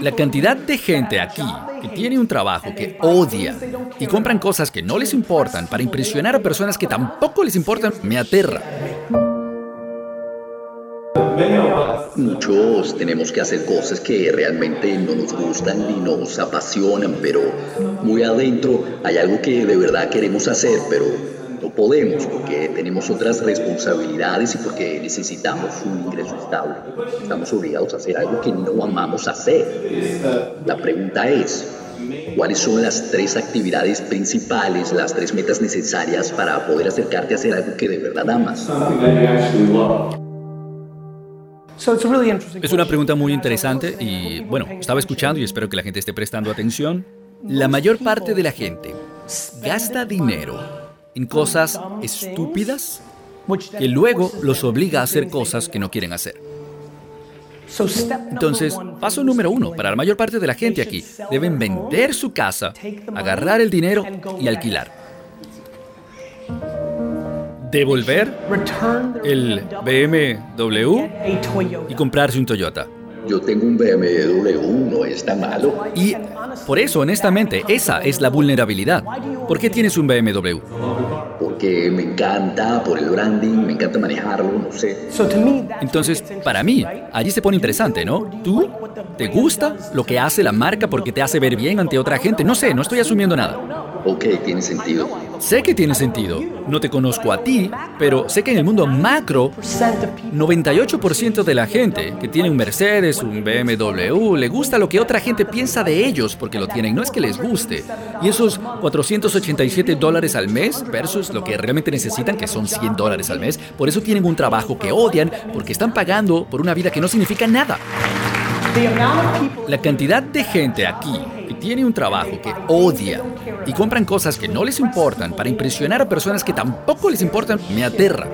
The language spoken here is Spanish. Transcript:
La cantidad de gente aquí que tiene un trabajo que odia y compran cosas que no les importan para impresionar a personas que tampoco les importan me aterra. Muchos tenemos que hacer cosas que realmente no nos gustan ni nos apasionan, pero muy adentro hay algo que de verdad queremos hacer, pero no podemos porque tenemos otras responsabilidades y porque necesitamos un ingreso estable. Estamos obligados a hacer algo que no amamos hacer. La pregunta es, ¿cuáles son las tres actividades principales, las tres metas necesarias para poder acercarte a hacer algo que de verdad amas? Es una pregunta muy interesante y bueno, estaba escuchando y espero que la gente esté prestando atención. La mayor parte de la gente gasta dinero en cosas estúpidas que luego los obliga a hacer cosas que no quieren hacer. Entonces, paso número uno, para la mayor parte de la gente aquí, deben vender su casa, agarrar el dinero y alquilar devolver el BMW y comprarse un Toyota. Yo tengo un BMW, no es tan malo. Y por eso, honestamente, esa es la vulnerabilidad. ¿Por qué tienes un BMW? Porque me encanta, por el branding, me encanta manejarlo, no sé. Entonces, para mí, allí se pone interesante, ¿no? ¿Tú te gusta lo que hace la marca porque te hace ver bien ante otra gente? No sé, no estoy asumiendo nada. Ok, tiene sentido. Sé que tiene sentido. No te conozco a ti, pero sé que en el mundo macro, 98% de la gente que tiene un Mercedes, un BMW, le gusta lo que otra gente piensa de ellos porque lo tienen. No es que les guste. Y esos 487 dólares al mes versus lo que realmente necesitan, que son 100 dólares al mes, por eso tienen un trabajo que odian porque están pagando por una vida que no significa nada. La cantidad de gente aquí tiene un trabajo que odia y compran cosas que no les importan para impresionar a personas que tampoco les importan me aterra.